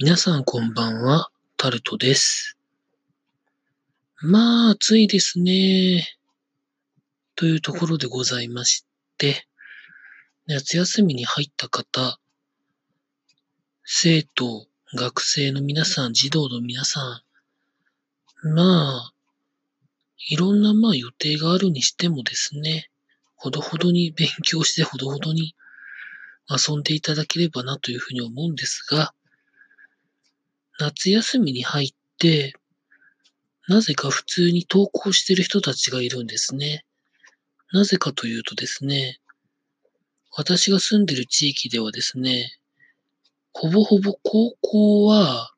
皆さんこんばんは、タルトです。まあ、暑いですね。というところでございまして、夏休みに入った方、生徒、学生の皆さん、児童の皆さん、まあ、いろんなまあ予定があるにしてもですね、ほどほどに勉強してほどほどに遊んでいただければなというふうに思うんですが、夏休みに入って、なぜか普通に登校してる人たちがいるんですね。なぜかというとですね、私が住んでる地域ではですね、ほぼほぼ高校は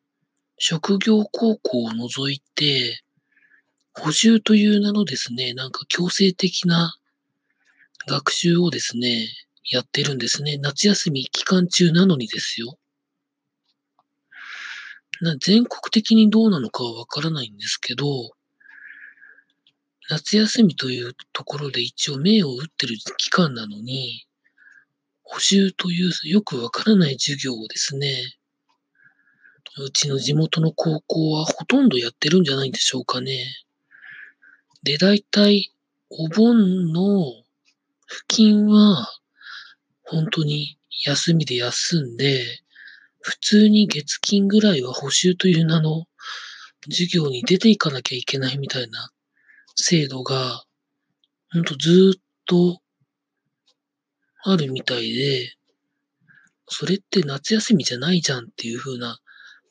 職業高校を除いて、補習という名のですね、なんか強制的な学習をですね、やってるんですね。夏休み期間中なのにですよ。な全国的にどうなのかはわからないんですけど、夏休みというところで一応目を打ってる期間なのに、補習というよくわからない授業をですね、うちの地元の高校はほとんどやってるんじゃないんでしょうかね。で、だいたいお盆の付近は本当に休みで休んで、普通に月金ぐらいは補習という名の授業に出ていかなきゃいけないみたいな制度が、ほんとずっとあるみたいで、それって夏休みじゃないじゃんっていう風な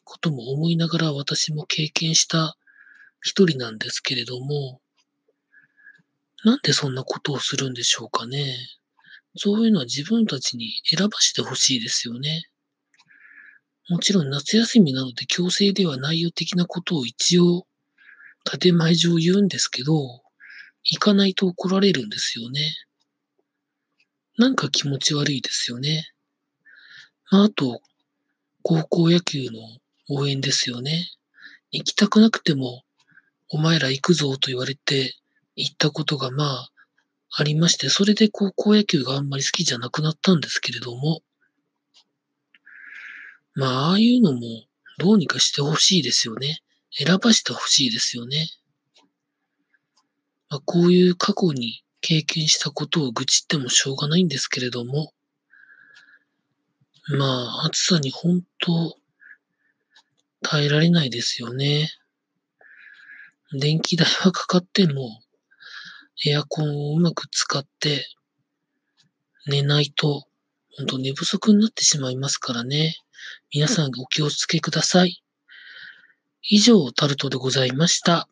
ことも思いながら私も経験した一人なんですけれども、なんでそんなことをするんでしょうかね。そういうのは自分たちに選ばしてほしいですよね。もちろん夏休みなので強制ではないよ的なことを一応建前上言うんですけど、行かないと怒られるんですよね。なんか気持ち悪いですよね。まあ、あと、高校野球の応援ですよね。行きたくなくても、お前ら行くぞと言われて行ったことがまあ、ありまして、それで高校野球があんまり好きじゃなくなったんですけれども、まあ、ああいうのもどうにかしてほしいですよね。選ばしてほしいですよね。まあ、こういう過去に経験したことを愚痴ってもしょうがないんですけれども、まあ、暑さに本当、耐えられないですよね。電気代はかかっても、エアコンをうまく使って寝ないと、本当寝不足になってしまいますからね。皆さんお気をつけください。以上、タルトでございました。